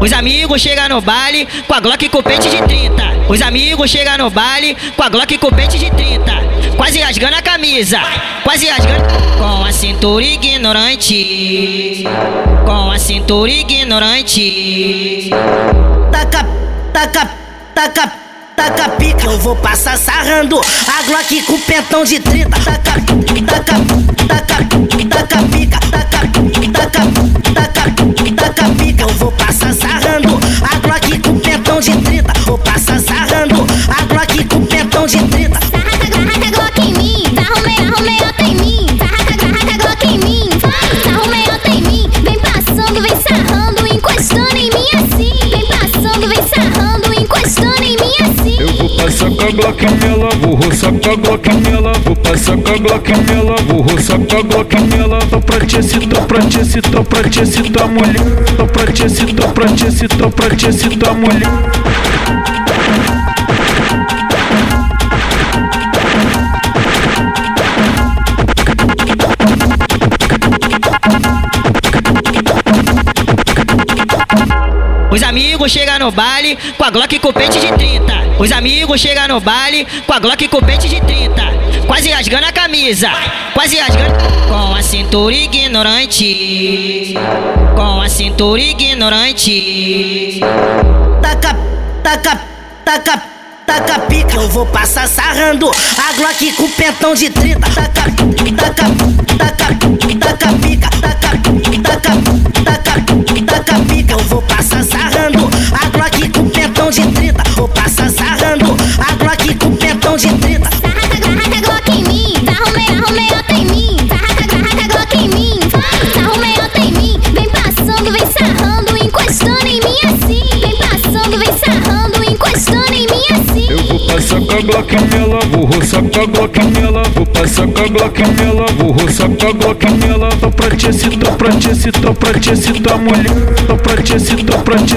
Os amigos chegam no baile com a Glock com pente de 30. Os amigos chegam no baile com a Glock com pente de 30. Quase rasgando a camisa, quase rasgando. Com a cintura ignorante. Com a cintura ignorante. Taca, taca, taca, taca pica. Eu vou passar sarrando a Glock com pentão de 30. Taca, taca, taca, taca pica. Taca, taca, de 30. Vou passar sarrando a Glock com pentão de 30. Eu vou passar com a Glock nela, vou roçar com a Glock nela, vou passar com a Glock nela, vou roçar com a Glock nela. Tô pra Os amigos chegam no baile com a Glock com pente de 30. Os amigos chegam no baile com a Glock com pente de 30. Quase rasgando a camisa, quase rasgando. Com a cintura ignorante. Com a cintura ignorante. Taca, taca, taca, taca pica. Eu vou passar sarrando a Glock com pentão de 30. Taca, taca, de 30. Sarraca, Glock em mim. Arrumei, arrumei, outra em mim. Sarraca, Glock em mim. Arrumei, outra em mim. Vem passando, vem sarrando, encostando em mim assim. Vem passando, vem sarrando, encostando em mim assim. Eu vou passar com a Glock nela, vou roçar com a Glock nela, vou passar com a Glock nela, vou roçar com a Glock nela. Tô pra te excitar, pra te excitar, pra te excitar. Tô pra te excitar, pra te.